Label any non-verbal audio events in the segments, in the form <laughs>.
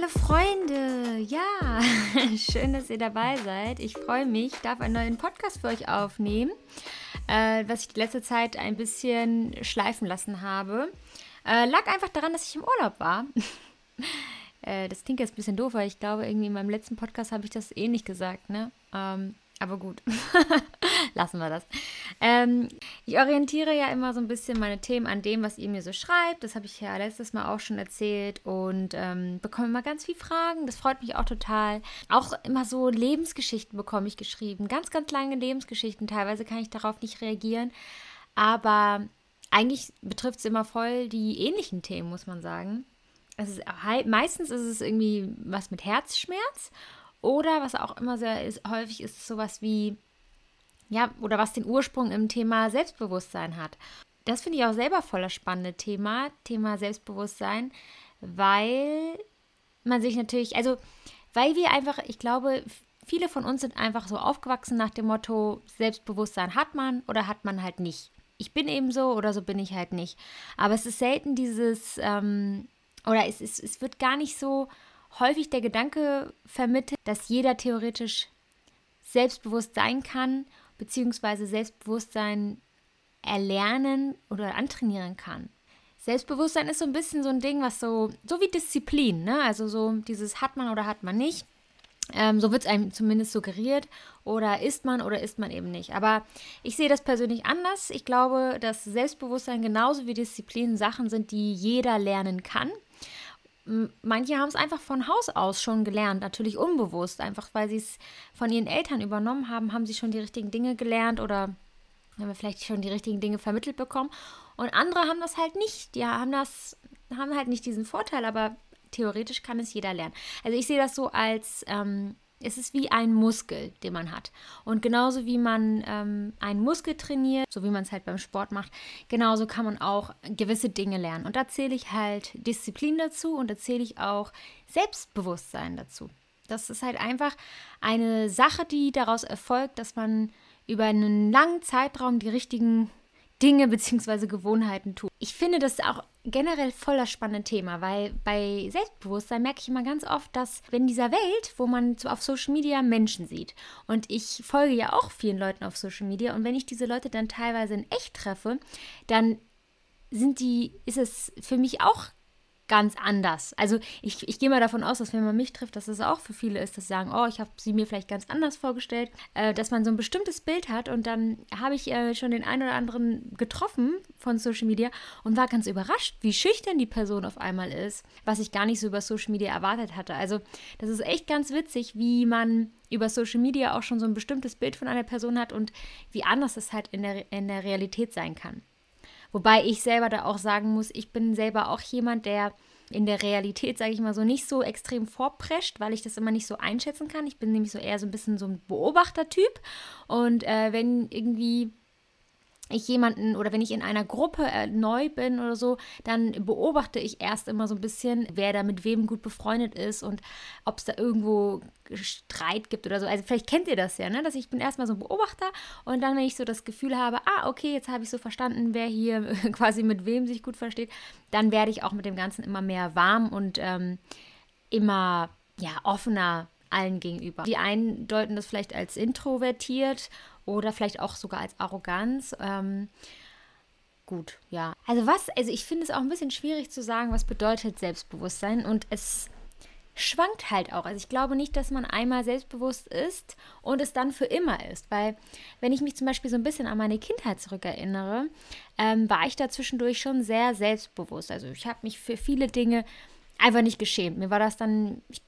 Hallo Freunde, ja, <laughs> schön, dass ihr dabei seid. Ich freue mich, darf einen neuen Podcast für euch aufnehmen, äh, was ich die letzte Zeit ein bisschen schleifen lassen habe. Äh, lag einfach daran, dass ich im Urlaub war. <laughs> äh, das klingt jetzt ein bisschen doof, weil ich glaube, irgendwie in meinem letzten Podcast habe ich das eh nicht gesagt, ne? Ähm, aber gut, <laughs> lassen wir das. Ähm, ich orientiere ja immer so ein bisschen meine Themen an dem, was ihr mir so schreibt. Das habe ich ja letztes Mal auch schon erzählt und ähm, bekomme immer ganz viele Fragen. Das freut mich auch total. Auch immer so Lebensgeschichten bekomme ich geschrieben. Ganz, ganz lange Lebensgeschichten. Teilweise kann ich darauf nicht reagieren. Aber eigentlich betrifft es immer voll die ähnlichen Themen, muss man sagen. Es ist, meistens ist es irgendwie was mit Herzschmerz oder was auch immer sehr ist, häufig ist sowas wie, ja, oder was den Ursprung im Thema Selbstbewusstsein hat. Das finde ich auch selber voller spannende Thema, Thema Selbstbewusstsein, weil man sich natürlich, also weil wir einfach, ich glaube, viele von uns sind einfach so aufgewachsen nach dem Motto, Selbstbewusstsein hat man oder hat man halt nicht. Ich bin eben so oder so bin ich halt nicht. Aber es ist selten dieses, ähm, oder es, ist, es wird gar nicht so häufig der Gedanke vermittelt, dass jeder theoretisch selbstbewusst sein kann, beziehungsweise Selbstbewusstsein erlernen oder antrainieren kann. Selbstbewusstsein ist so ein bisschen so ein Ding, was so, so wie Disziplin, ne? Also so dieses hat man oder hat man nicht. Ähm, so wird es einem zumindest suggeriert. Oder ist man oder ist man eben nicht. Aber ich sehe das persönlich anders. Ich glaube, dass Selbstbewusstsein genauso wie Disziplin Sachen sind, die jeder lernen kann manche haben es einfach von Haus aus schon gelernt, natürlich unbewusst, einfach weil sie es von ihren Eltern übernommen haben, haben sie schon die richtigen Dinge gelernt oder haben vielleicht schon die richtigen Dinge vermittelt bekommen. Und andere haben das halt nicht. Die haben das, haben halt nicht diesen Vorteil, aber theoretisch kann es jeder lernen. Also ich sehe das so als ähm, es ist wie ein Muskel, den man hat. Und genauso wie man ähm, einen Muskel trainiert, so wie man es halt beim Sport macht, genauso kann man auch gewisse Dinge lernen. Und da zähle ich halt Disziplin dazu und da zähle ich auch Selbstbewusstsein dazu. Das ist halt einfach eine Sache, die daraus erfolgt, dass man über einen langen Zeitraum die richtigen Dinge bzw. Gewohnheiten tut. Ich finde das auch generell voller spannende Thema, weil bei Selbstbewusstsein merke ich immer ganz oft, dass in dieser Welt, wo man auf Social Media Menschen sieht und ich folge ja auch vielen Leuten auf Social Media und wenn ich diese Leute dann teilweise in echt treffe, dann sind die, ist es für mich auch ganz anders. Also ich, ich gehe mal davon aus, dass wenn man mich trifft, dass es auch für viele ist, dass sagen, oh, ich habe sie mir vielleicht ganz anders vorgestellt, äh, dass man so ein bestimmtes Bild hat und dann habe ich äh, schon den einen oder anderen getroffen von Social Media und war ganz überrascht, wie schüchtern die Person auf einmal ist, was ich gar nicht so über Social Media erwartet hatte. Also das ist echt ganz witzig, wie man über Social Media auch schon so ein bestimmtes Bild von einer Person hat und wie anders es halt in der, in der Realität sein kann. Wobei ich selber da auch sagen muss, ich bin selber auch jemand, der in der Realität, sage ich mal so, nicht so extrem vorprescht, weil ich das immer nicht so einschätzen kann. Ich bin nämlich so eher so ein bisschen so ein Beobachtertyp. Und äh, wenn irgendwie ich jemanden oder wenn ich in einer Gruppe äh, neu bin oder so, dann beobachte ich erst immer so ein bisschen, wer da mit wem gut befreundet ist und ob es da irgendwo Streit gibt oder so. Also vielleicht kennt ihr das ja, ne? Dass ich bin erstmal so ein Beobachter und dann, wenn ich so das Gefühl habe, ah, okay, jetzt habe ich so verstanden, wer hier <laughs> quasi mit wem sich gut versteht, dann werde ich auch mit dem Ganzen immer mehr warm und ähm, immer ja, offener allen gegenüber. Die einen deuten das vielleicht als introvertiert oder vielleicht auch sogar als Arroganz. Ähm, gut, ja. Also was, also ich finde es auch ein bisschen schwierig zu sagen, was bedeutet Selbstbewusstsein und es schwankt halt auch. Also ich glaube nicht, dass man einmal selbstbewusst ist und es dann für immer ist. Weil wenn ich mich zum Beispiel so ein bisschen an meine Kindheit zurückerinnere, ähm, war ich da zwischendurch schon sehr selbstbewusst. Also ich habe mich für viele Dinge einfach nicht geschämt. Mir war das dann, ich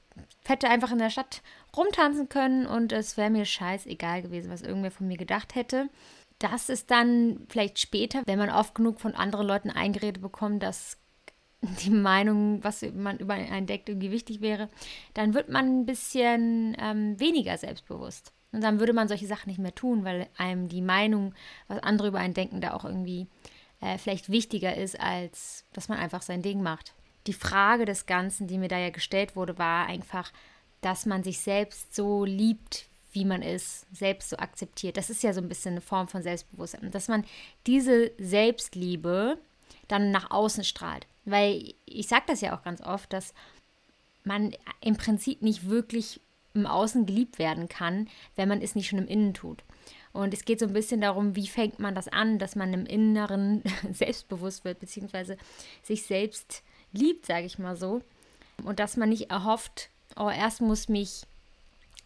hätte einfach in der Stadt rumtanzen können und es wäre mir scheißegal gewesen, was irgendwer von mir gedacht hätte. Das ist dann vielleicht später, wenn man oft genug von anderen Leuten eingeredet bekommt, dass die Meinung, was man über einen deckt, irgendwie wichtig wäre, dann wird man ein bisschen ähm, weniger selbstbewusst. Und dann würde man solche Sachen nicht mehr tun, weil einem die Meinung, was andere über einen denken, da auch irgendwie äh, vielleicht wichtiger ist, als dass man einfach sein Ding macht die Frage des Ganzen, die mir da ja gestellt wurde, war einfach, dass man sich selbst so liebt, wie man ist, selbst so akzeptiert. Das ist ja so ein bisschen eine Form von Selbstbewusstsein. Dass man diese Selbstliebe dann nach außen strahlt. Weil ich sage das ja auch ganz oft, dass man im Prinzip nicht wirklich im Außen geliebt werden kann, wenn man es nicht schon im Innen tut. Und es geht so ein bisschen darum, wie fängt man das an, dass man im Inneren <laughs> selbstbewusst wird, beziehungsweise sich selbst liebt, sage ich mal so. Und dass man nicht erhofft, oh, erst muss mich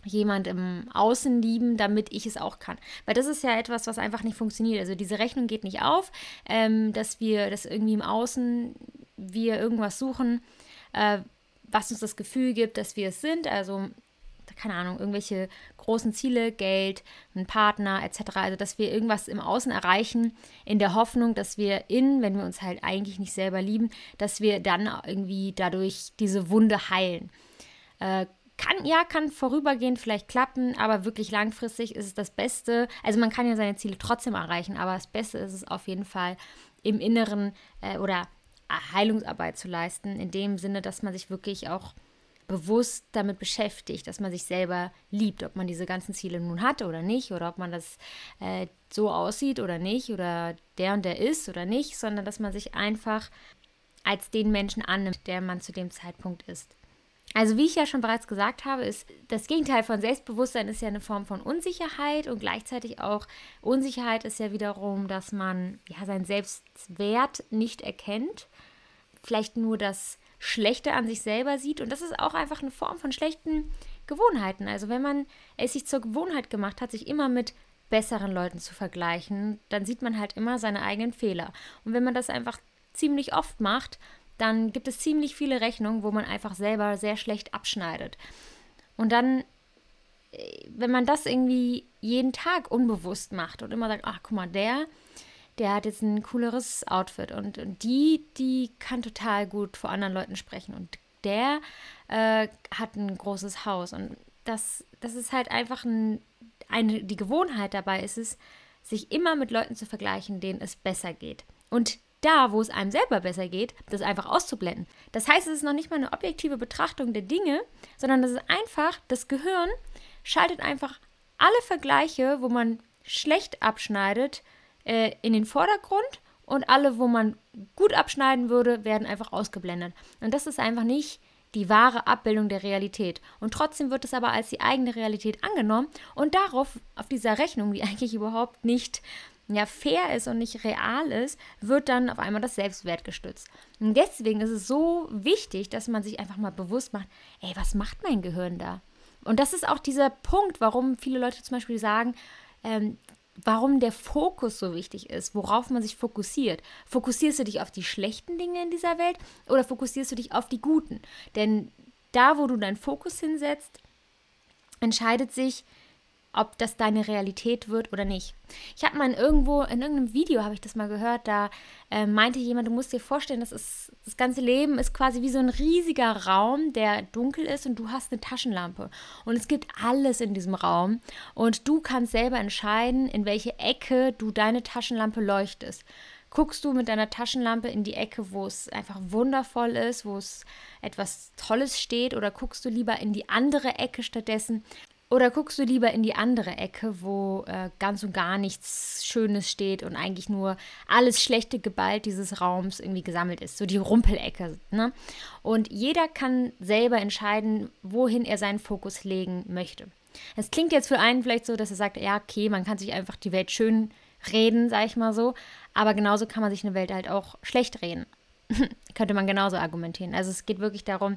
jemand im Außen lieben, damit ich es auch kann. Weil das ist ja etwas, was einfach nicht funktioniert. Also diese Rechnung geht nicht auf, ähm, dass wir das irgendwie im Außen, wir irgendwas suchen, äh, was uns das Gefühl gibt, dass wir es sind. Also keine Ahnung, irgendwelche großen Ziele, Geld, ein Partner etc. Also, dass wir irgendwas im Außen erreichen, in der Hoffnung, dass wir in, wenn wir uns halt eigentlich nicht selber lieben, dass wir dann irgendwie dadurch diese Wunde heilen. Äh, kann, ja, kann vorübergehend vielleicht klappen, aber wirklich langfristig ist es das Beste. Also man kann ja seine Ziele trotzdem erreichen, aber das Beste ist es auf jeden Fall im Inneren äh, oder Heilungsarbeit zu leisten, in dem Sinne, dass man sich wirklich auch bewusst damit beschäftigt, dass man sich selber liebt, ob man diese ganzen Ziele nun hat oder nicht, oder ob man das äh, so aussieht oder nicht, oder der und der ist oder nicht, sondern dass man sich einfach als den Menschen annimmt, der man zu dem Zeitpunkt ist. Also wie ich ja schon bereits gesagt habe, ist das Gegenteil von Selbstbewusstsein ist ja eine Form von Unsicherheit und gleichzeitig auch Unsicherheit ist ja wiederum, dass man ja seinen Selbstwert nicht erkennt, vielleicht nur das Schlechte an sich selber sieht. Und das ist auch einfach eine Form von schlechten Gewohnheiten. Also wenn man es sich zur Gewohnheit gemacht hat, sich immer mit besseren Leuten zu vergleichen, dann sieht man halt immer seine eigenen Fehler. Und wenn man das einfach ziemlich oft macht, dann gibt es ziemlich viele Rechnungen, wo man einfach selber sehr schlecht abschneidet. Und dann, äh, wenn man das irgendwie jeden Tag unbewusst macht und immer sagt, ach guck mal, der, der hat jetzt ein cooleres Outfit und, und die, die kann total gut vor anderen Leuten sprechen und der äh, hat ein großes Haus und das, das ist halt einfach ein, eine, die Gewohnheit dabei ist es, sich immer mit Leuten zu vergleichen, denen es besser geht. Und da, wo es einem selber besser geht, das einfach auszublenden. Das heißt, es ist noch nicht mal eine objektive Betrachtung der Dinge, sondern das ist einfach, das Gehirn schaltet einfach alle Vergleiche, wo man schlecht abschneidet, äh, in den Vordergrund und alle, wo man gut abschneiden würde, werden einfach ausgeblendet. Und das ist einfach nicht die wahre Abbildung der Realität. Und trotzdem wird es aber als die eigene Realität angenommen und darauf, auf dieser Rechnung, die <laughs> eigentlich überhaupt nicht ja, fair ist und nicht real ist, wird dann auf einmal das Selbstwert gestützt. Und deswegen ist es so wichtig, dass man sich einfach mal bewusst macht, ey, was macht mein Gehirn da? Und das ist auch dieser Punkt, warum viele Leute zum Beispiel sagen, ähm, warum der Fokus so wichtig ist, worauf man sich fokussiert. Fokussierst du dich auf die schlechten Dinge in dieser Welt oder fokussierst du dich auf die guten? Denn da, wo du deinen Fokus hinsetzt, entscheidet sich, ob das deine Realität wird oder nicht. Ich habe mal in irgendwo, in irgendeinem Video habe ich das mal gehört, da äh, meinte jemand, du musst dir vorstellen, das, ist, das ganze Leben ist quasi wie so ein riesiger Raum, der dunkel ist und du hast eine Taschenlampe. Und es gibt alles in diesem Raum und du kannst selber entscheiden, in welche Ecke du deine Taschenlampe leuchtest. Guckst du mit deiner Taschenlampe in die Ecke, wo es einfach wundervoll ist, wo es etwas Tolles steht, oder guckst du lieber in die andere Ecke stattdessen, oder guckst du lieber in die andere Ecke, wo äh, ganz und gar nichts Schönes steht und eigentlich nur alles schlechte Gewalt dieses Raums irgendwie gesammelt ist, so die Rumpelecke. Ne? Und jeder kann selber entscheiden, wohin er seinen Fokus legen möchte. Es klingt jetzt für einen vielleicht so, dass er sagt, ja, okay, man kann sich einfach die Welt schön reden, sag ich mal so, aber genauso kann man sich eine Welt halt auch schlecht reden. <laughs> Könnte man genauso argumentieren. Also es geht wirklich darum,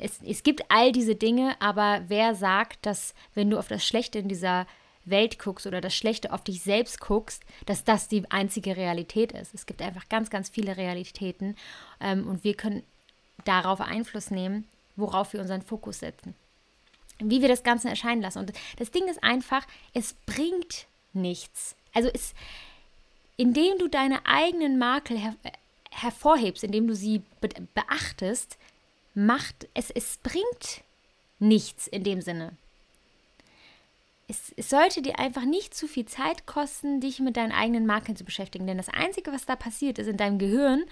es, es gibt all diese Dinge, aber wer sagt, dass wenn du auf das Schlechte in dieser Welt guckst oder das Schlechte auf dich selbst guckst, dass das die einzige Realität ist. Es gibt einfach ganz, ganz viele Realitäten ähm, und wir können darauf Einfluss nehmen, worauf wir unseren Fokus setzen. Wie wir das Ganze erscheinen lassen. Und das Ding ist einfach, es bringt nichts. Also es, indem du deine eigenen Makel her hervorhebst, indem du sie be beachtest, macht, es, es bringt nichts in dem Sinne. Es, es, sollte dir einfach nicht zu viel Zeit kosten, dich mit deinen eigenen Marken zu beschäftigen. Denn das Einzige, was da passiert, ist in deinem Gehirn,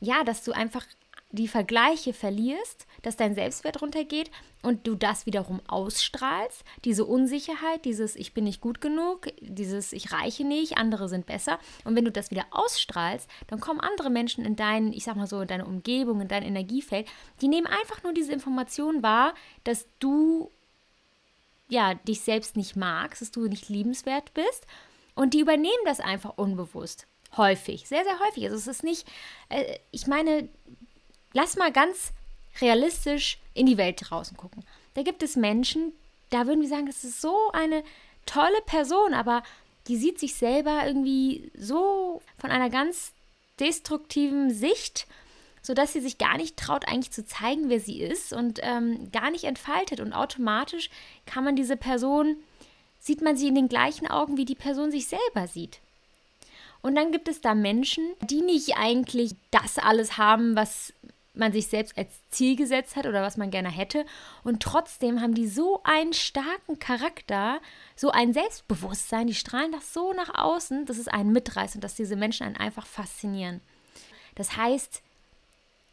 ja, dass du einfach die Vergleiche verlierst, dass dein Selbstwert runtergeht und du das wiederum ausstrahlst, diese Unsicherheit, dieses ich bin nicht gut genug, dieses ich reiche nicht, andere sind besser. Und wenn du das wieder ausstrahlst, dann kommen andere Menschen in dein, ich sag mal so, in deine Umgebung, in dein Energiefeld, die nehmen einfach nur diese Information wahr, dass du ja dich selbst nicht magst, dass du nicht liebenswert bist und die übernehmen das einfach unbewusst. Häufig, sehr, sehr häufig. Also es ist nicht, äh, ich meine, lass mal ganz realistisch in die Welt draußen gucken. Da gibt es Menschen, da würden wir sagen, das ist so eine tolle Person, aber die sieht sich selber irgendwie so von einer ganz destruktiven Sicht, sodass sie sich gar nicht traut, eigentlich zu zeigen, wer sie ist und ähm, gar nicht entfaltet. Und automatisch kann man diese Person, sieht man sie in den gleichen Augen, wie die Person sich selber sieht. Und dann gibt es da Menschen, die nicht eigentlich das alles haben, was man sich selbst als Ziel gesetzt hat oder was man gerne hätte. Und trotzdem haben die so einen starken Charakter, so ein Selbstbewusstsein, die strahlen das so nach außen, dass es einen mitreißt und dass diese Menschen einen einfach faszinieren. Das heißt,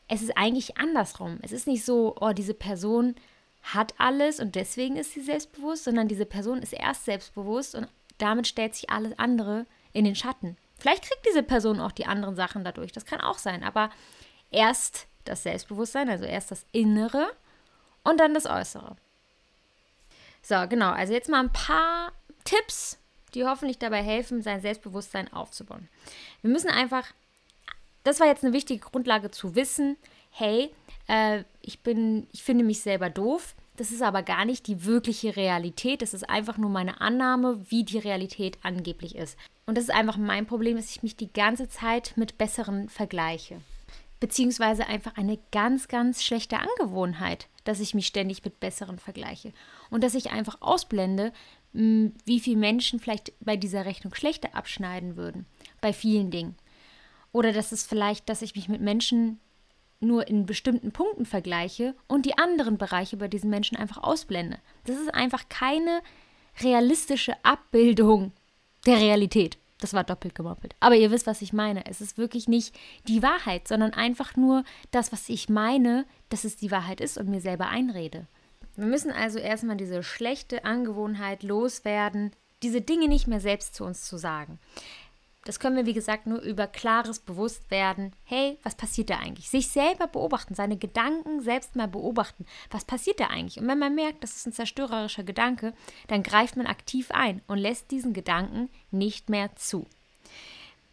es ist eigentlich andersrum. Es ist nicht so, oh, diese Person hat alles und deswegen ist sie selbstbewusst, sondern diese Person ist erst selbstbewusst und damit stellt sich alles andere in den Schatten. Vielleicht kriegt diese Person auch die anderen Sachen dadurch, das kann auch sein, aber erst das Selbstbewusstsein, also erst das Innere und dann das Äußere. So, genau, also jetzt mal ein paar Tipps, die hoffentlich dabei helfen, sein Selbstbewusstsein aufzubauen. Wir müssen einfach, das war jetzt eine wichtige Grundlage zu wissen, hey, äh, ich bin, ich finde mich selber doof. Das ist aber gar nicht die wirkliche Realität. Das ist einfach nur meine Annahme, wie die Realität angeblich ist. Und das ist einfach mein Problem, dass ich mich die ganze Zeit mit Besseren vergleiche beziehungsweise einfach eine ganz, ganz schlechte Angewohnheit, dass ich mich ständig mit Besseren vergleiche und dass ich einfach ausblende, wie viele Menschen vielleicht bei dieser Rechnung schlechter abschneiden würden, bei vielen Dingen. Oder dass es vielleicht, dass ich mich mit Menschen nur in bestimmten Punkten vergleiche und die anderen Bereiche bei diesen Menschen einfach ausblende. Das ist einfach keine realistische Abbildung der Realität. Das war doppelt gemoppelt. Aber ihr wisst, was ich meine. Es ist wirklich nicht die Wahrheit, sondern einfach nur das, was ich meine, dass es die Wahrheit ist und mir selber einrede. Wir müssen also erstmal diese schlechte Angewohnheit loswerden, diese Dinge nicht mehr selbst zu uns zu sagen. Das können wir, wie gesagt, nur über klares Bewusstwerden. Hey, was passiert da eigentlich? Sich selber beobachten, seine Gedanken selbst mal beobachten. Was passiert da eigentlich? Und wenn man merkt, das ist ein zerstörerischer Gedanke, dann greift man aktiv ein und lässt diesen Gedanken nicht mehr zu.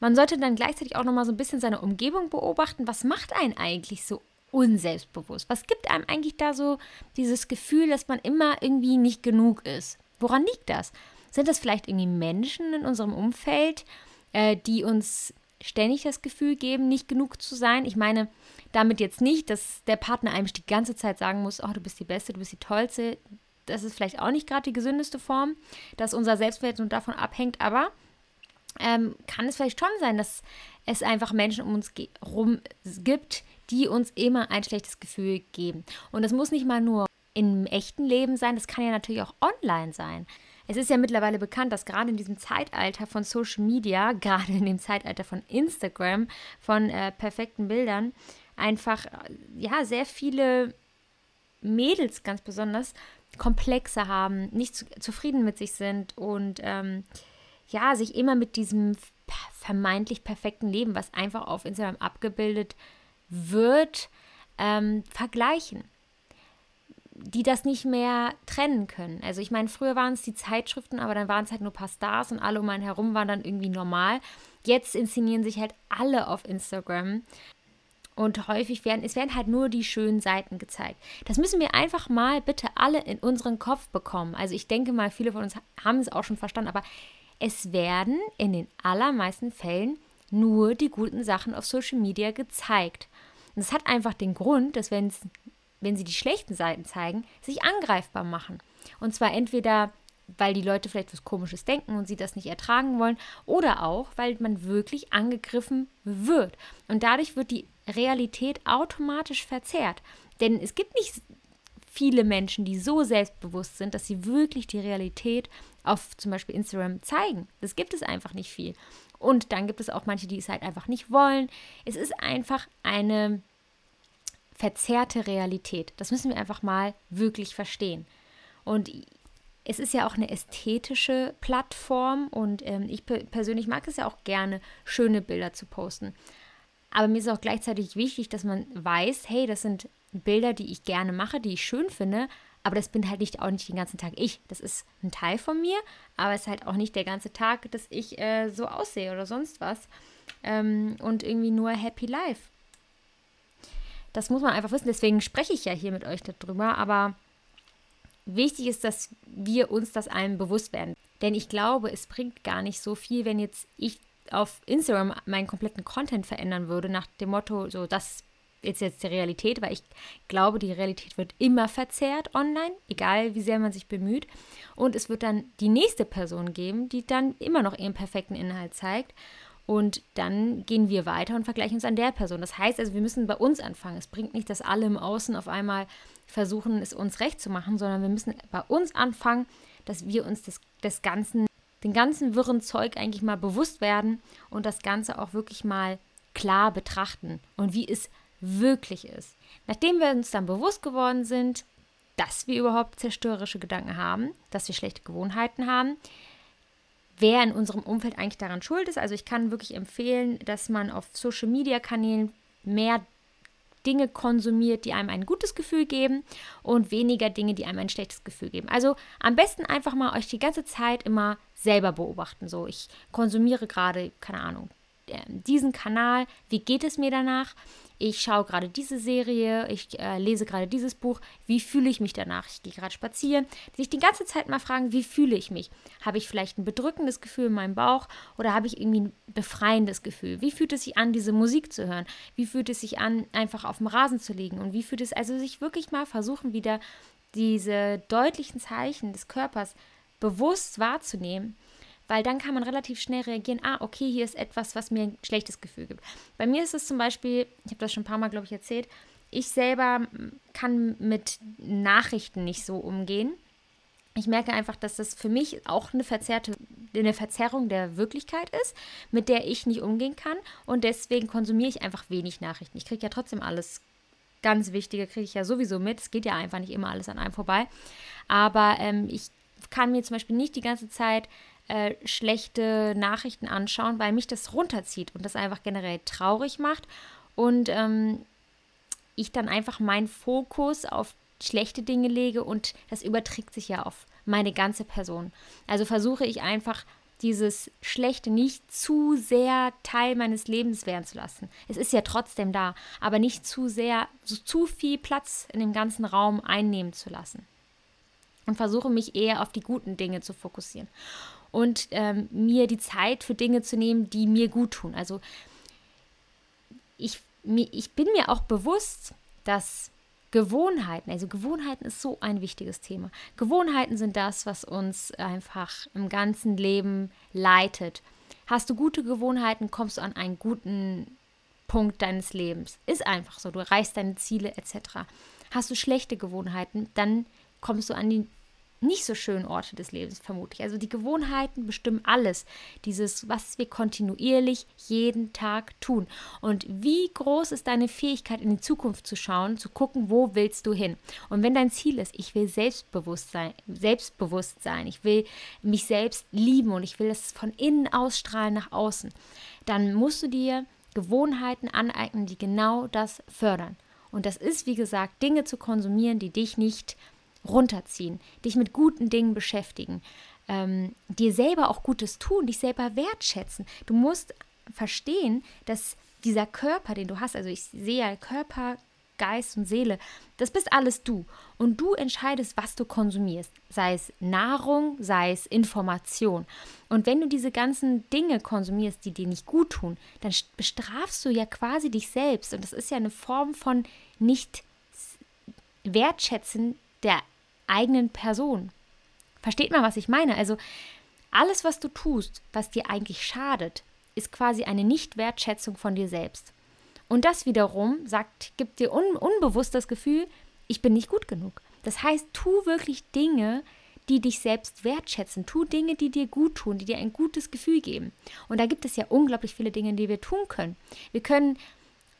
Man sollte dann gleichzeitig auch nochmal so ein bisschen seine Umgebung beobachten. Was macht einen eigentlich so unselbstbewusst? Was gibt einem eigentlich da so dieses Gefühl, dass man immer irgendwie nicht genug ist? Woran liegt das? Sind das vielleicht irgendwie Menschen in unserem Umfeld, äh, die uns ständig das Gefühl geben, nicht genug zu sein. Ich meine damit jetzt nicht, dass der Partner einem die ganze Zeit sagen muss, oh, du bist die Beste, du bist die Tollste. Das ist vielleicht auch nicht gerade die gesündeste Form, dass unser Selbstwert nur davon abhängt, aber ähm, kann es vielleicht schon sein, dass es einfach Menschen um uns herum gibt, die uns immer ein schlechtes Gefühl geben. Und das muss nicht mal nur im echten Leben sein, das kann ja natürlich auch online sein. Es ist ja mittlerweile bekannt, dass gerade in diesem Zeitalter von Social Media, <laughs> gerade in dem Zeitalter von Instagram, von äh, perfekten Bildern, einfach äh, ja sehr viele Mädels ganz besonders Komplexe haben, nicht zu, zufrieden mit sich sind und ähm, ja, sich immer mit diesem vermeintlich perfekten Leben, was einfach auf Instagram abgebildet wird, ähm, vergleichen die das nicht mehr trennen können. Also ich meine, früher waren es die Zeitschriften, aber dann waren es halt nur ein paar Stars und alle um einen herum waren dann irgendwie normal. Jetzt inszenieren sich halt alle auf Instagram. Und häufig werden, es werden halt nur die schönen Seiten gezeigt. Das müssen wir einfach mal bitte alle in unseren Kopf bekommen. Also ich denke mal, viele von uns haben es auch schon verstanden, aber es werden in den allermeisten Fällen nur die guten Sachen auf Social Media gezeigt. Und das hat einfach den Grund, dass wenn es wenn sie die schlechten Seiten zeigen, sich angreifbar machen. Und zwar entweder, weil die Leute vielleicht was Komisches denken und sie das nicht ertragen wollen, oder auch, weil man wirklich angegriffen wird. Und dadurch wird die Realität automatisch verzerrt. Denn es gibt nicht viele Menschen, die so selbstbewusst sind, dass sie wirklich die Realität auf zum Beispiel Instagram zeigen. Das gibt es einfach nicht viel. Und dann gibt es auch manche, die es halt einfach nicht wollen. Es ist einfach eine verzerrte Realität. Das müssen wir einfach mal wirklich verstehen. Und es ist ja auch eine ästhetische Plattform und ähm, ich persönlich mag es ja auch gerne, schöne Bilder zu posten. Aber mir ist auch gleichzeitig wichtig, dass man weiß, hey, das sind Bilder, die ich gerne mache, die ich schön finde, aber das bin halt nicht auch nicht den ganzen Tag ich. Das ist ein Teil von mir, aber es ist halt auch nicht der ganze Tag, dass ich äh, so aussehe oder sonst was. Ähm, und irgendwie nur Happy Life. Das muss man einfach wissen. Deswegen spreche ich ja hier mit euch darüber. Aber wichtig ist, dass wir uns das allen bewusst werden. Denn ich glaube, es bringt gar nicht so viel, wenn jetzt ich auf Instagram meinen kompletten Content verändern würde, nach dem Motto, so das ist jetzt die Realität, weil ich glaube, die Realität wird immer verzerrt online, egal wie sehr man sich bemüht. Und es wird dann die nächste Person geben, die dann immer noch ihren perfekten Inhalt zeigt. Und dann gehen wir weiter und vergleichen uns an der Person. Das heißt also, wir müssen bei uns anfangen. Es bringt nicht, dass alle im Außen auf einmal versuchen, es uns recht zu machen, sondern wir müssen bei uns anfangen, dass wir uns des, des Ganzen, den ganzen wirren Zeug eigentlich mal bewusst werden und das Ganze auch wirklich mal klar betrachten und wie es wirklich ist. Nachdem wir uns dann bewusst geworden sind, dass wir überhaupt zerstörerische Gedanken haben, dass wir schlechte Gewohnheiten haben, wer in unserem Umfeld eigentlich daran schuld ist. Also ich kann wirklich empfehlen, dass man auf Social-Media-Kanälen mehr Dinge konsumiert, die einem ein gutes Gefühl geben und weniger Dinge, die einem ein schlechtes Gefühl geben. Also am besten einfach mal euch die ganze Zeit immer selber beobachten. So, ich konsumiere gerade, keine Ahnung, diesen Kanal, wie geht es mir danach? Ich schaue gerade diese Serie, ich äh, lese gerade dieses Buch, wie fühle ich mich danach? Ich gehe gerade spazieren. Sich die ganze Zeit mal fragen, wie fühle ich mich? Habe ich vielleicht ein bedrückendes Gefühl in meinem Bauch oder habe ich irgendwie ein befreiendes Gefühl? Wie fühlt es sich an, diese Musik zu hören? Wie fühlt es sich an, einfach auf dem Rasen zu liegen? Und wie fühlt es, also sich wirklich mal versuchen, wieder diese deutlichen Zeichen des Körpers bewusst wahrzunehmen weil dann kann man relativ schnell reagieren, ah, okay, hier ist etwas, was mir ein schlechtes Gefühl gibt. Bei mir ist es zum Beispiel, ich habe das schon ein paar Mal, glaube ich, erzählt, ich selber kann mit Nachrichten nicht so umgehen. Ich merke einfach, dass das für mich auch eine, verzerrte, eine Verzerrung der Wirklichkeit ist, mit der ich nicht umgehen kann. Und deswegen konsumiere ich einfach wenig Nachrichten. Ich kriege ja trotzdem alles ganz Wichtige, kriege ich ja sowieso mit. Es geht ja einfach nicht immer alles an einem vorbei. Aber ähm, ich kann mir zum Beispiel nicht die ganze Zeit äh, schlechte Nachrichten anschauen, weil mich das runterzieht und das einfach generell traurig macht und ähm, ich dann einfach meinen Fokus auf schlechte Dinge lege und das überträgt sich ja auf meine ganze Person. Also versuche ich einfach dieses Schlechte nicht zu sehr Teil meines Lebens werden zu lassen. Es ist ja trotzdem da, aber nicht zu sehr, so zu viel Platz in dem ganzen Raum einnehmen zu lassen. Und versuche mich eher auf die guten Dinge zu fokussieren und ähm, mir die Zeit für Dinge zu nehmen, die mir gut tun. Also ich, ich bin mir auch bewusst, dass Gewohnheiten, also Gewohnheiten ist so ein wichtiges Thema. Gewohnheiten sind das, was uns einfach im ganzen Leben leitet. Hast du gute Gewohnheiten, kommst du an einen guten Punkt deines Lebens. Ist einfach so, du erreichst deine Ziele etc. Hast du schlechte Gewohnheiten, dann kommst du an die nicht so schönen Orte des Lebens, vermutlich. Also die Gewohnheiten bestimmen alles. Dieses, was wir kontinuierlich jeden Tag tun. Und wie groß ist deine Fähigkeit, in die Zukunft zu schauen, zu gucken, wo willst du hin? Und wenn dein Ziel ist, ich will selbstbewusst sein, selbstbewusst sein, ich will mich selbst lieben und ich will es von innen ausstrahlen nach außen, dann musst du dir Gewohnheiten aneignen, die genau das fördern. Und das ist, wie gesagt, Dinge zu konsumieren, die dich nicht runterziehen, dich mit guten Dingen beschäftigen, ähm, dir selber auch Gutes tun, dich selber wertschätzen. Du musst verstehen, dass dieser Körper, den du hast, also ich sehe ja Körper, Geist und Seele, das bist alles du. Und du entscheidest, was du konsumierst. Sei es Nahrung, sei es Information. Und wenn du diese ganzen Dinge konsumierst, die dir nicht gut tun, dann bestrafst du ja quasi dich selbst. Und das ist ja eine Form von nicht wertschätzen der eigenen Person. Versteht man, was ich meine? Also alles, was du tust, was dir eigentlich schadet, ist quasi eine Nichtwertschätzung von dir selbst. Und das wiederum sagt, gibt dir un unbewusst das Gefühl, ich bin nicht gut genug. Das heißt, tu wirklich Dinge, die dich selbst wertschätzen. Tu Dinge, die dir gut tun, die dir ein gutes Gefühl geben. Und da gibt es ja unglaublich viele Dinge, die wir tun können. Wir können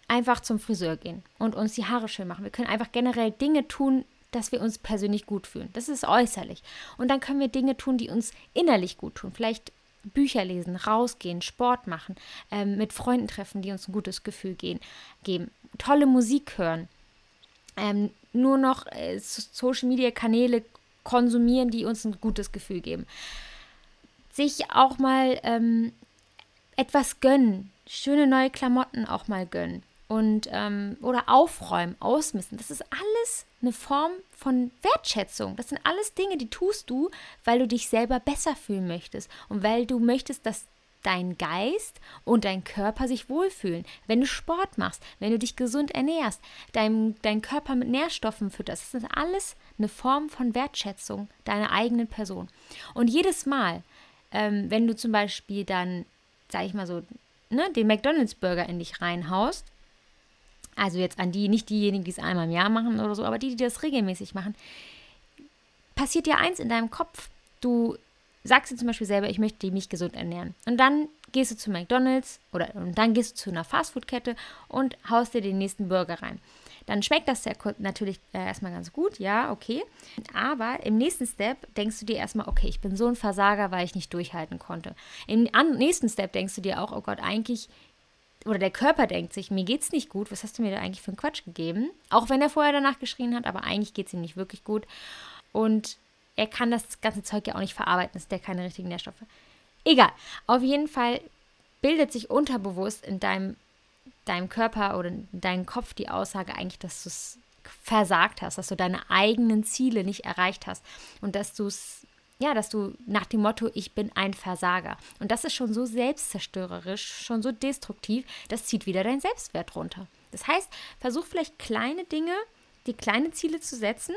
einfach zum Friseur gehen und uns die Haare schön machen. Wir können einfach generell Dinge tun, dass wir uns persönlich gut fühlen. Das ist äußerlich. Und dann können wir Dinge tun, die uns innerlich gut tun. Vielleicht Bücher lesen, rausgehen, Sport machen, ähm, mit Freunden treffen, die uns ein gutes Gefühl gehen, geben, tolle Musik hören, ähm, nur noch äh, Social-Media-Kanäle konsumieren, die uns ein gutes Gefühl geben. Sich auch mal ähm, etwas gönnen, schöne neue Klamotten auch mal gönnen und ähm, oder aufräumen, ausmisten. Das ist alles eine Form von Wertschätzung. Das sind alles Dinge, die tust du, weil du dich selber besser fühlen möchtest und weil du möchtest, dass dein Geist und dein Körper sich wohlfühlen. Wenn du Sport machst, wenn du dich gesund ernährst, dein, dein Körper mit Nährstoffen fütterst, das ist alles eine Form von Wertschätzung deiner eigenen Person. Und jedes Mal, ähm, wenn du zum Beispiel dann, sag ich mal so, ne, den McDonalds-Burger in dich reinhaust, also jetzt an die, nicht diejenigen, die es einmal im Jahr machen oder so, aber die, die das regelmäßig machen, passiert ja eins in deinem Kopf. Du sagst dir zum Beispiel selber, ich möchte mich gesund ernähren. Und dann gehst du zu McDonalds oder und dann gehst du zu einer Fastfood-Kette und haust dir den nächsten Burger rein. Dann schmeckt das ja natürlich äh, erstmal ganz gut, ja, okay. Aber im nächsten Step denkst du dir erstmal, okay, ich bin so ein Versager, weil ich nicht durchhalten konnte. Im nächsten Step denkst du dir auch, oh Gott, eigentlich, oder der Körper denkt sich, mir geht's nicht gut, was hast du mir da eigentlich für einen Quatsch gegeben? Auch wenn er vorher danach geschrien hat, aber eigentlich geht es ihm nicht wirklich gut. Und er kann das ganze Zeug ja auch nicht verarbeiten, ist ja keine richtigen Nährstoffe. Egal, auf jeden Fall bildet sich unterbewusst in deinem, deinem Körper oder in deinem Kopf die Aussage eigentlich, dass du es versagt hast, dass du deine eigenen Ziele nicht erreicht hast und dass du es ja, dass du nach dem Motto, ich bin ein Versager. Und das ist schon so selbstzerstörerisch, schon so destruktiv, das zieht wieder dein Selbstwert runter. Das heißt, versuch vielleicht kleine Dinge, die kleine Ziele zu setzen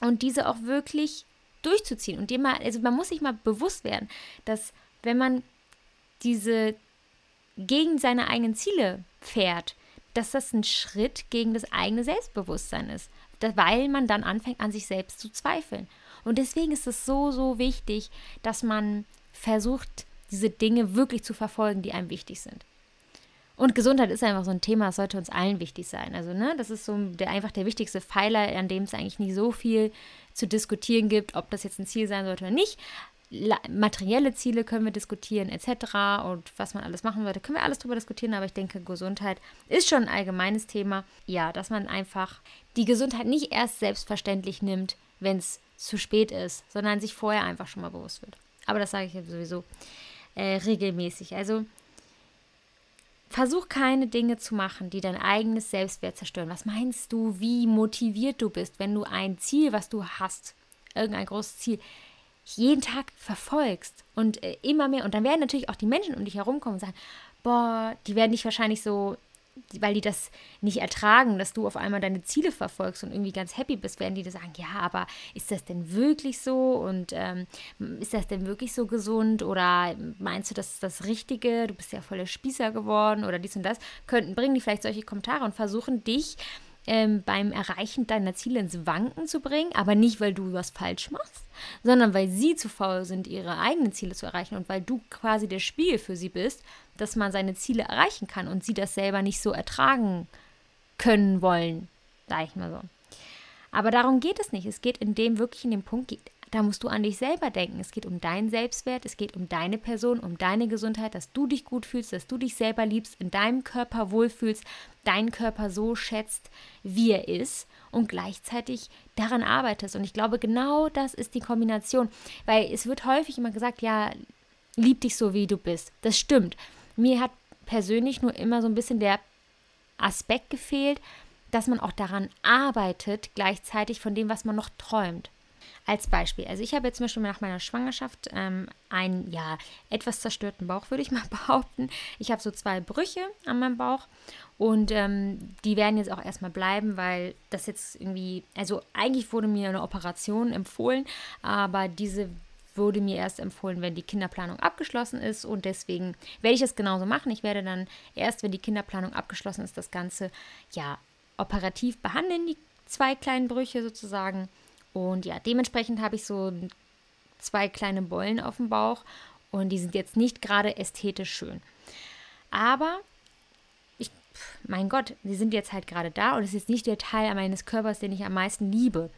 und diese auch wirklich durchzuziehen. Und dir mal, also man muss sich mal bewusst werden, dass wenn man diese gegen seine eigenen Ziele fährt, dass das ein Schritt gegen das eigene Selbstbewusstsein ist, weil man dann anfängt an sich selbst zu zweifeln. Und deswegen ist es so, so wichtig, dass man versucht, diese Dinge wirklich zu verfolgen, die einem wichtig sind. Und Gesundheit ist einfach so ein Thema, das sollte uns allen wichtig sein. Also, ne, das ist so der, einfach der wichtigste Pfeiler, an dem es eigentlich nicht so viel zu diskutieren gibt, ob das jetzt ein Ziel sein sollte oder nicht. La materielle Ziele können wir diskutieren, etc. Und was man alles machen würde, können wir alles darüber diskutieren. Aber ich denke, Gesundheit ist schon ein allgemeines Thema. Ja, dass man einfach die Gesundheit nicht erst selbstverständlich nimmt, wenn es zu spät ist, sondern sich vorher einfach schon mal bewusst wird. Aber das sage ich ja sowieso äh, regelmäßig. Also, Versuch keine Dinge zu machen, die dein eigenes Selbstwert zerstören. Was meinst du, wie motiviert du bist, wenn du ein Ziel, was du hast, irgendein großes Ziel, jeden Tag verfolgst und äh, immer mehr. Und dann werden natürlich auch die Menschen um dich herumkommen und sagen, boah, die werden dich wahrscheinlich so weil die das nicht ertragen, dass du auf einmal deine Ziele verfolgst und irgendwie ganz happy bist, werden die dir sagen, ja, aber ist das denn wirklich so? Und ähm, ist das denn wirklich so gesund? Oder meinst du, das ist das Richtige, du bist ja voller Spießer geworden oder dies und das, könnten, bringen die vielleicht solche Kommentare und versuchen dich ähm, beim Erreichen deiner Ziele ins Wanken zu bringen, aber nicht, weil du was falsch machst, sondern weil sie zu faul sind, ihre eigenen Ziele zu erreichen und weil du quasi der Spiegel für sie bist, dass man seine Ziele erreichen kann und sie das selber nicht so ertragen können wollen, sage ich mal so. Aber darum geht es nicht. Es geht in dem wirklich in dem Punkt, da musst du an dich selber denken. Es geht um deinen Selbstwert, es geht um deine Person, um deine Gesundheit, dass du dich gut fühlst, dass du dich selber liebst, in deinem Körper wohlfühlst, deinen Körper so schätzt, wie er ist und gleichzeitig daran arbeitest. Und ich glaube, genau das ist die Kombination, weil es wird häufig immer gesagt, ja, lieb dich so, wie du bist. Das stimmt. Mir hat persönlich nur immer so ein bisschen der Aspekt gefehlt, dass man auch daran arbeitet, gleichzeitig von dem, was man noch träumt. Als Beispiel, also ich habe jetzt zum Beispiel nach meiner Schwangerschaft ähm, einen, ja, etwas zerstörten Bauch, würde ich mal <laughs> behaupten. Ich habe so zwei Brüche an meinem Bauch und ähm, die werden jetzt auch erstmal bleiben, weil das jetzt irgendwie, also eigentlich wurde mir eine Operation empfohlen, aber diese wurde mir erst empfohlen, wenn die Kinderplanung abgeschlossen ist und deswegen werde ich das genauso machen. Ich werde dann erst, wenn die Kinderplanung abgeschlossen ist, das Ganze ja operativ behandeln, die zwei kleinen Brüche sozusagen und ja, dementsprechend habe ich so zwei kleine Bollen auf dem Bauch und die sind jetzt nicht gerade ästhetisch schön. Aber ich mein Gott, sie sind jetzt halt gerade da und es ist nicht der Teil meines Körpers, den ich am meisten liebe.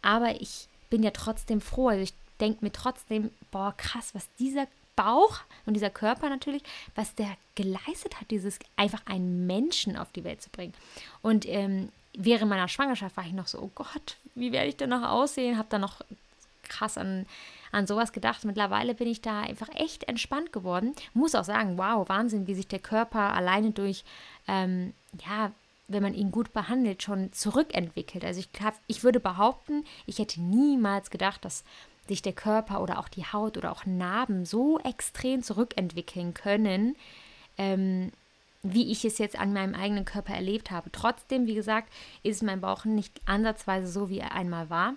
Aber ich bin ja trotzdem froh. Also ich denke mir trotzdem, boah, krass, was dieser Bauch und dieser Körper natürlich, was der geleistet hat, dieses einfach einen Menschen auf die Welt zu bringen. Und ähm, während meiner Schwangerschaft war ich noch so, oh Gott, wie werde ich denn noch aussehen? Habe da noch krass an, an sowas gedacht. Mittlerweile bin ich da einfach echt entspannt geworden. Muss auch sagen, wow, Wahnsinn, wie sich der Körper alleine durch, ähm, ja, wenn man ihn gut behandelt, schon zurückentwickelt. Also ich, ich würde behaupten, ich hätte niemals gedacht, dass sich der Körper oder auch die Haut oder auch Narben so extrem zurückentwickeln können, ähm, wie ich es jetzt an meinem eigenen Körper erlebt habe. Trotzdem, wie gesagt, ist mein Bauch nicht ansatzweise so, wie er einmal war.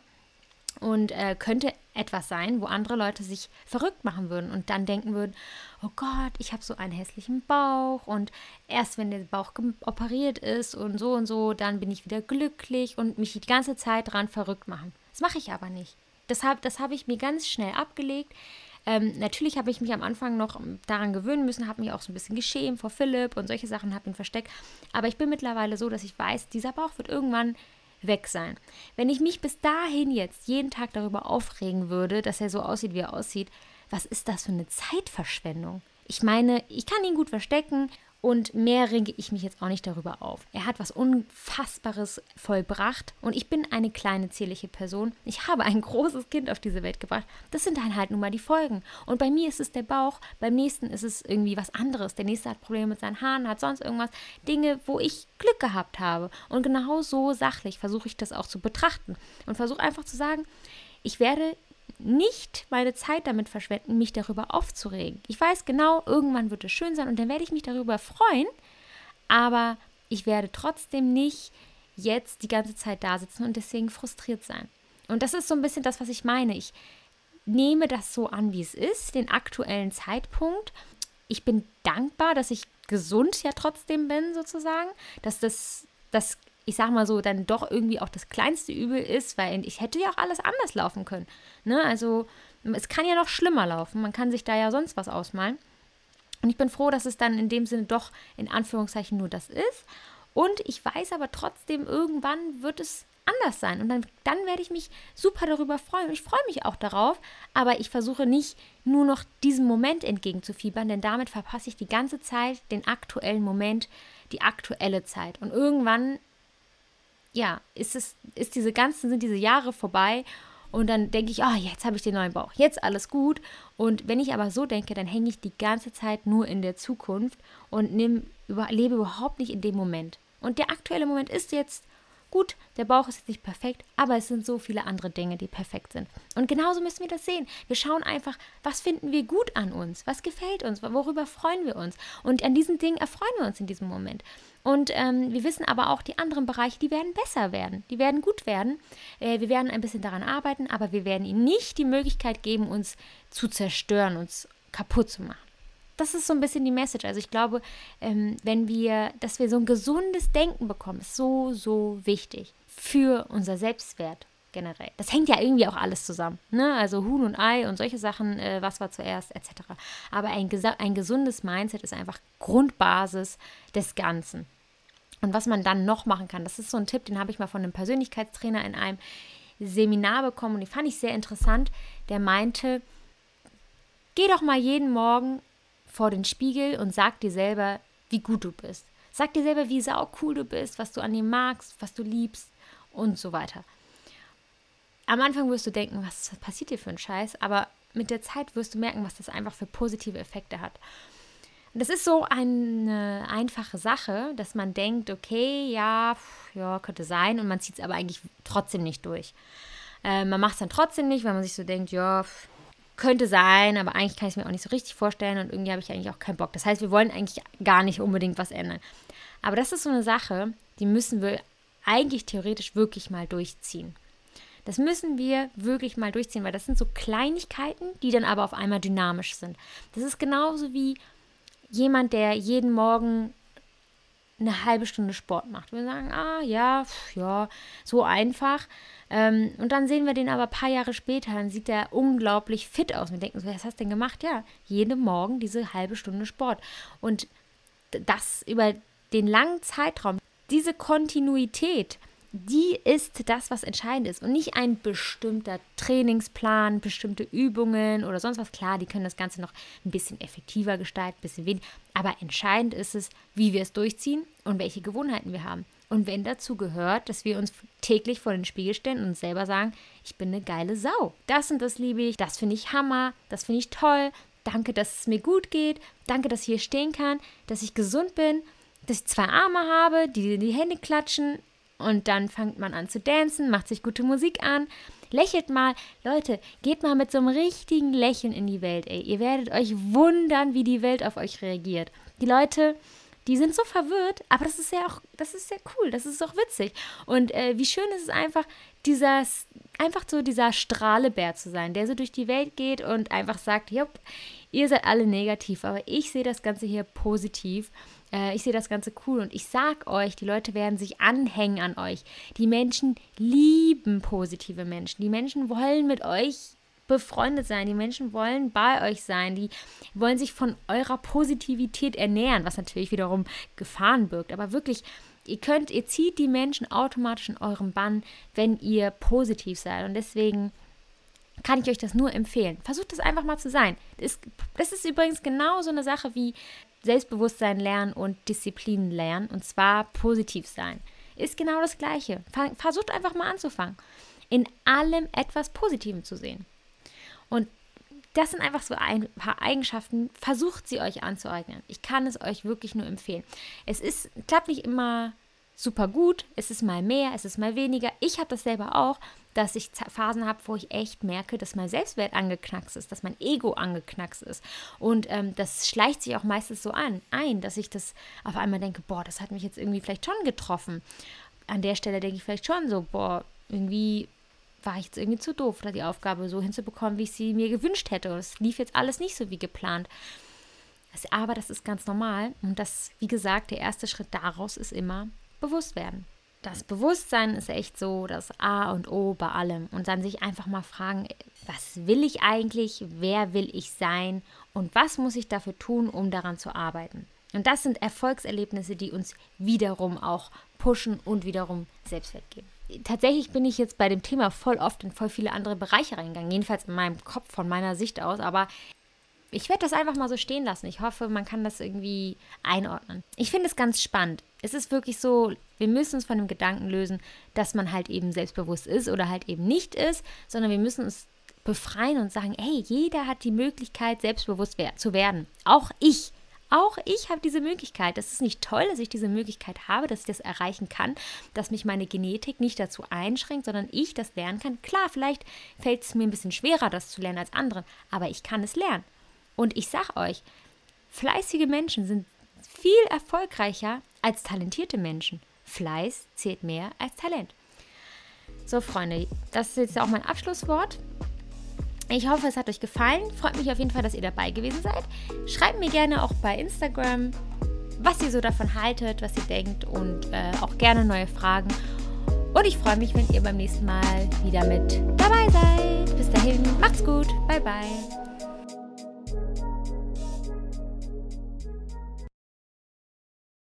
Und äh, könnte etwas sein, wo andere Leute sich verrückt machen würden und dann denken würden, oh Gott, ich habe so einen hässlichen Bauch und erst wenn der Bauch operiert ist und so und so, dann bin ich wieder glücklich und mich die ganze Zeit dran verrückt machen. Das mache ich aber nicht. Das habe das hab ich mir ganz schnell abgelegt. Ähm, natürlich habe ich mich am Anfang noch daran gewöhnen müssen, habe mich auch so ein bisschen geschämt vor Philipp und solche Sachen, habe ihn versteckt. Aber ich bin mittlerweile so, dass ich weiß, dieser Bauch wird irgendwann weg sein. Wenn ich mich bis dahin jetzt jeden Tag darüber aufregen würde, dass er so aussieht, wie er aussieht, was ist das für eine Zeitverschwendung? Ich meine, ich kann ihn gut verstecken und mehr ringe ich mich jetzt auch nicht darüber auf. Er hat was Unfassbares vollbracht und ich bin eine kleine, zierliche Person. Ich habe ein großes Kind auf diese Welt gebracht. Das sind dann halt nun mal die Folgen. Und bei mir ist es der Bauch, beim nächsten ist es irgendwie was anderes. Der nächste hat Probleme mit seinen Haaren, hat sonst irgendwas. Dinge, wo ich Glück gehabt habe. Und genau so sachlich versuche ich das auch zu betrachten und versuche einfach zu sagen, ich werde nicht meine Zeit damit verschwenden, mich darüber aufzuregen. Ich weiß genau, irgendwann wird es schön sein und dann werde ich mich darüber freuen, aber ich werde trotzdem nicht jetzt die ganze Zeit da sitzen und deswegen frustriert sein. Und das ist so ein bisschen das, was ich meine. Ich nehme das so an, wie es ist, den aktuellen Zeitpunkt. Ich bin dankbar, dass ich gesund ja trotzdem bin, sozusagen, dass das, das ich sag mal so, dann doch irgendwie auch das kleinste Übel ist, weil ich hätte ja auch alles anders laufen können. Ne? Also es kann ja noch schlimmer laufen. Man kann sich da ja sonst was ausmalen. Und ich bin froh, dass es dann in dem Sinne doch in Anführungszeichen nur das ist. Und ich weiß aber trotzdem, irgendwann wird es anders sein. Und dann, dann werde ich mich super darüber freuen. Ich freue mich auch darauf. Aber ich versuche nicht nur noch diesem Moment entgegenzufiebern, denn damit verpasse ich die ganze Zeit den aktuellen Moment, die aktuelle Zeit. Und irgendwann ja, ist es, ist diese ganzen, sind diese Jahre vorbei und dann denke ich, oh, jetzt habe ich den neuen Bauch, jetzt alles gut. Und wenn ich aber so denke, dann hänge ich die ganze Zeit nur in der Zukunft und nehm, über, lebe überhaupt nicht in dem Moment. Und der aktuelle Moment ist jetzt Gut, der Bauch ist jetzt nicht perfekt, aber es sind so viele andere Dinge, die perfekt sind. Und genauso müssen wir das sehen. Wir schauen einfach, was finden wir gut an uns? Was gefällt uns? Worüber freuen wir uns? Und an diesen Dingen erfreuen wir uns in diesem Moment. Und ähm, wir wissen aber auch, die anderen Bereiche, die werden besser werden. Die werden gut werden. Äh, wir werden ein bisschen daran arbeiten, aber wir werden ihnen nicht die Möglichkeit geben, uns zu zerstören, uns kaputt zu machen das ist so ein bisschen die Message. Also ich glaube, ähm, wenn wir, dass wir so ein gesundes Denken bekommen, ist so, so wichtig für unser Selbstwert generell. Das hängt ja irgendwie auch alles zusammen. Ne? Also Huhn und Ei und solche Sachen, äh, was war zuerst, etc. Aber ein, ein gesundes Mindset ist einfach Grundbasis des Ganzen. Und was man dann noch machen kann, das ist so ein Tipp, den habe ich mal von einem Persönlichkeitstrainer in einem Seminar bekommen und die fand ich sehr interessant. Der meinte, geh doch mal jeden Morgen vor den Spiegel und sag dir selber, wie gut du bist. Sag dir selber, wie sau cool du bist, was du an dir magst, was du liebst und so weiter. Am Anfang wirst du denken, was passiert dir für ein Scheiß, aber mit der Zeit wirst du merken, was das einfach für positive Effekte hat. Das ist so eine einfache Sache, dass man denkt, okay, ja, ja, könnte sein, und man zieht es aber eigentlich trotzdem nicht durch. Äh, man macht es dann trotzdem nicht, weil man sich so denkt, ja, könnte sein, aber eigentlich kann ich es mir auch nicht so richtig vorstellen und irgendwie habe ich eigentlich auch keinen Bock. Das heißt, wir wollen eigentlich gar nicht unbedingt was ändern. Aber das ist so eine Sache, die müssen wir eigentlich theoretisch wirklich mal durchziehen. Das müssen wir wirklich mal durchziehen, weil das sind so Kleinigkeiten, die dann aber auf einmal dynamisch sind. Das ist genauso wie jemand, der jeden Morgen eine halbe Stunde Sport macht. Wir sagen, ah ja, ja, so einfach. Ähm, und dann sehen wir den aber ein paar Jahre später, dann sieht der unglaublich fit aus. Wir denken so, was hast du denn gemacht? Ja, jeden Morgen diese halbe Stunde Sport. Und das über den langen Zeitraum, diese Kontinuität, die ist das, was entscheidend ist und nicht ein bestimmter Trainingsplan, bestimmte Übungen oder sonst was. Klar, die können das Ganze noch ein bisschen effektiver gestalten, ein bisschen weniger, aber entscheidend ist es, wie wir es durchziehen und welche Gewohnheiten wir haben. Und wenn dazu gehört, dass wir uns täglich vor den Spiegel stellen und uns selber sagen, ich bin eine geile Sau. Das und das liebe ich, das finde ich Hammer, das finde ich toll. Danke, dass es mir gut geht. Danke, dass ich hier stehen kann, dass ich gesund bin, dass ich zwei Arme habe, die die Hände klatschen. Und dann fängt man an zu tanzen, macht sich gute Musik an, lächelt mal. Leute, geht mal mit so einem richtigen Lächeln in die Welt, ey. Ihr werdet euch wundern, wie die Welt auf euch reagiert. Die Leute die sind so verwirrt, aber das ist ja auch, das ist ja cool, das ist auch witzig. Und äh, wie schön ist es einfach, dieses, einfach so dieser Strahlebär zu sein, der so durch die Welt geht und einfach sagt, jupp, ihr seid alle negativ, aber ich sehe das Ganze hier positiv. Äh, ich sehe das Ganze cool und ich sag euch, die Leute werden sich anhängen an euch. Die Menschen lieben positive Menschen. Die Menschen wollen mit euch befreundet sein. Die Menschen wollen bei euch sein. Die wollen sich von eurer Positivität ernähren, was natürlich wiederum Gefahren birgt. Aber wirklich, ihr könnt, ihr zieht die Menschen automatisch in eurem Bann, wenn ihr positiv seid. Und deswegen kann ich euch das nur empfehlen. Versucht das einfach mal zu sein. Das, das ist übrigens genau so eine Sache wie Selbstbewusstsein lernen und Disziplin lernen. Und zwar positiv sein. Ist genau das Gleiche. Versucht einfach mal anzufangen. In allem etwas Positives zu sehen. Und das sind einfach so ein paar Eigenschaften. Versucht sie euch anzueignen. Ich kann es euch wirklich nur empfehlen. Es ist, klappt nicht immer super gut. Es ist mal mehr, es ist mal weniger. Ich habe das selber auch, dass ich Phasen habe, wo ich echt merke, dass mein Selbstwert angeknackst ist, dass mein Ego angeknackst ist. Und ähm, das schleicht sich auch meistens so an, ein, dass ich das auf einmal denke, boah, das hat mich jetzt irgendwie vielleicht schon getroffen. An der Stelle denke ich vielleicht schon so, boah, irgendwie war ich jetzt irgendwie zu doof, da die Aufgabe so hinzubekommen, wie ich sie mir gewünscht hätte. Und es lief jetzt alles nicht so wie geplant. Aber das ist ganz normal. Und das, wie gesagt, der erste Schritt daraus ist immer bewusst werden. Das Bewusstsein ist echt so das A und O bei allem. Und dann sich einfach mal fragen, was will ich eigentlich, wer will ich sein und was muss ich dafür tun, um daran zu arbeiten. Und das sind Erfolgserlebnisse, die uns wiederum auch pushen und wiederum Selbstwert geben tatsächlich bin ich jetzt bei dem Thema voll oft in voll viele andere Bereiche reingegangen, jedenfalls in meinem Kopf von meiner Sicht aus, aber ich werde das einfach mal so stehen lassen. Ich hoffe, man kann das irgendwie einordnen. Ich finde es ganz spannend. Es ist wirklich so, wir müssen uns von dem Gedanken lösen, dass man halt eben selbstbewusst ist oder halt eben nicht ist, sondern wir müssen uns befreien und sagen, hey, jeder hat die Möglichkeit, selbstbewusst zu werden. Auch ich. Auch ich habe diese Möglichkeit. Das ist nicht toll, dass ich diese Möglichkeit habe, dass ich das erreichen kann, dass mich meine Genetik nicht dazu einschränkt, sondern ich das lernen kann. Klar, vielleicht fällt es mir ein bisschen schwerer, das zu lernen als andere, aber ich kann es lernen. Und ich sage euch, fleißige Menschen sind viel erfolgreicher als talentierte Menschen. Fleiß zählt mehr als Talent. So, Freunde, das ist jetzt auch mein Abschlusswort. Ich hoffe, es hat euch gefallen. Freut mich auf jeden Fall, dass ihr dabei gewesen seid. Schreibt mir gerne auch bei Instagram, was ihr so davon haltet, was ihr denkt und äh, auch gerne neue Fragen. Und ich freue mich, wenn ihr beim nächsten Mal wieder mit dabei seid. Bis dahin, macht's gut. Bye, bye. thank you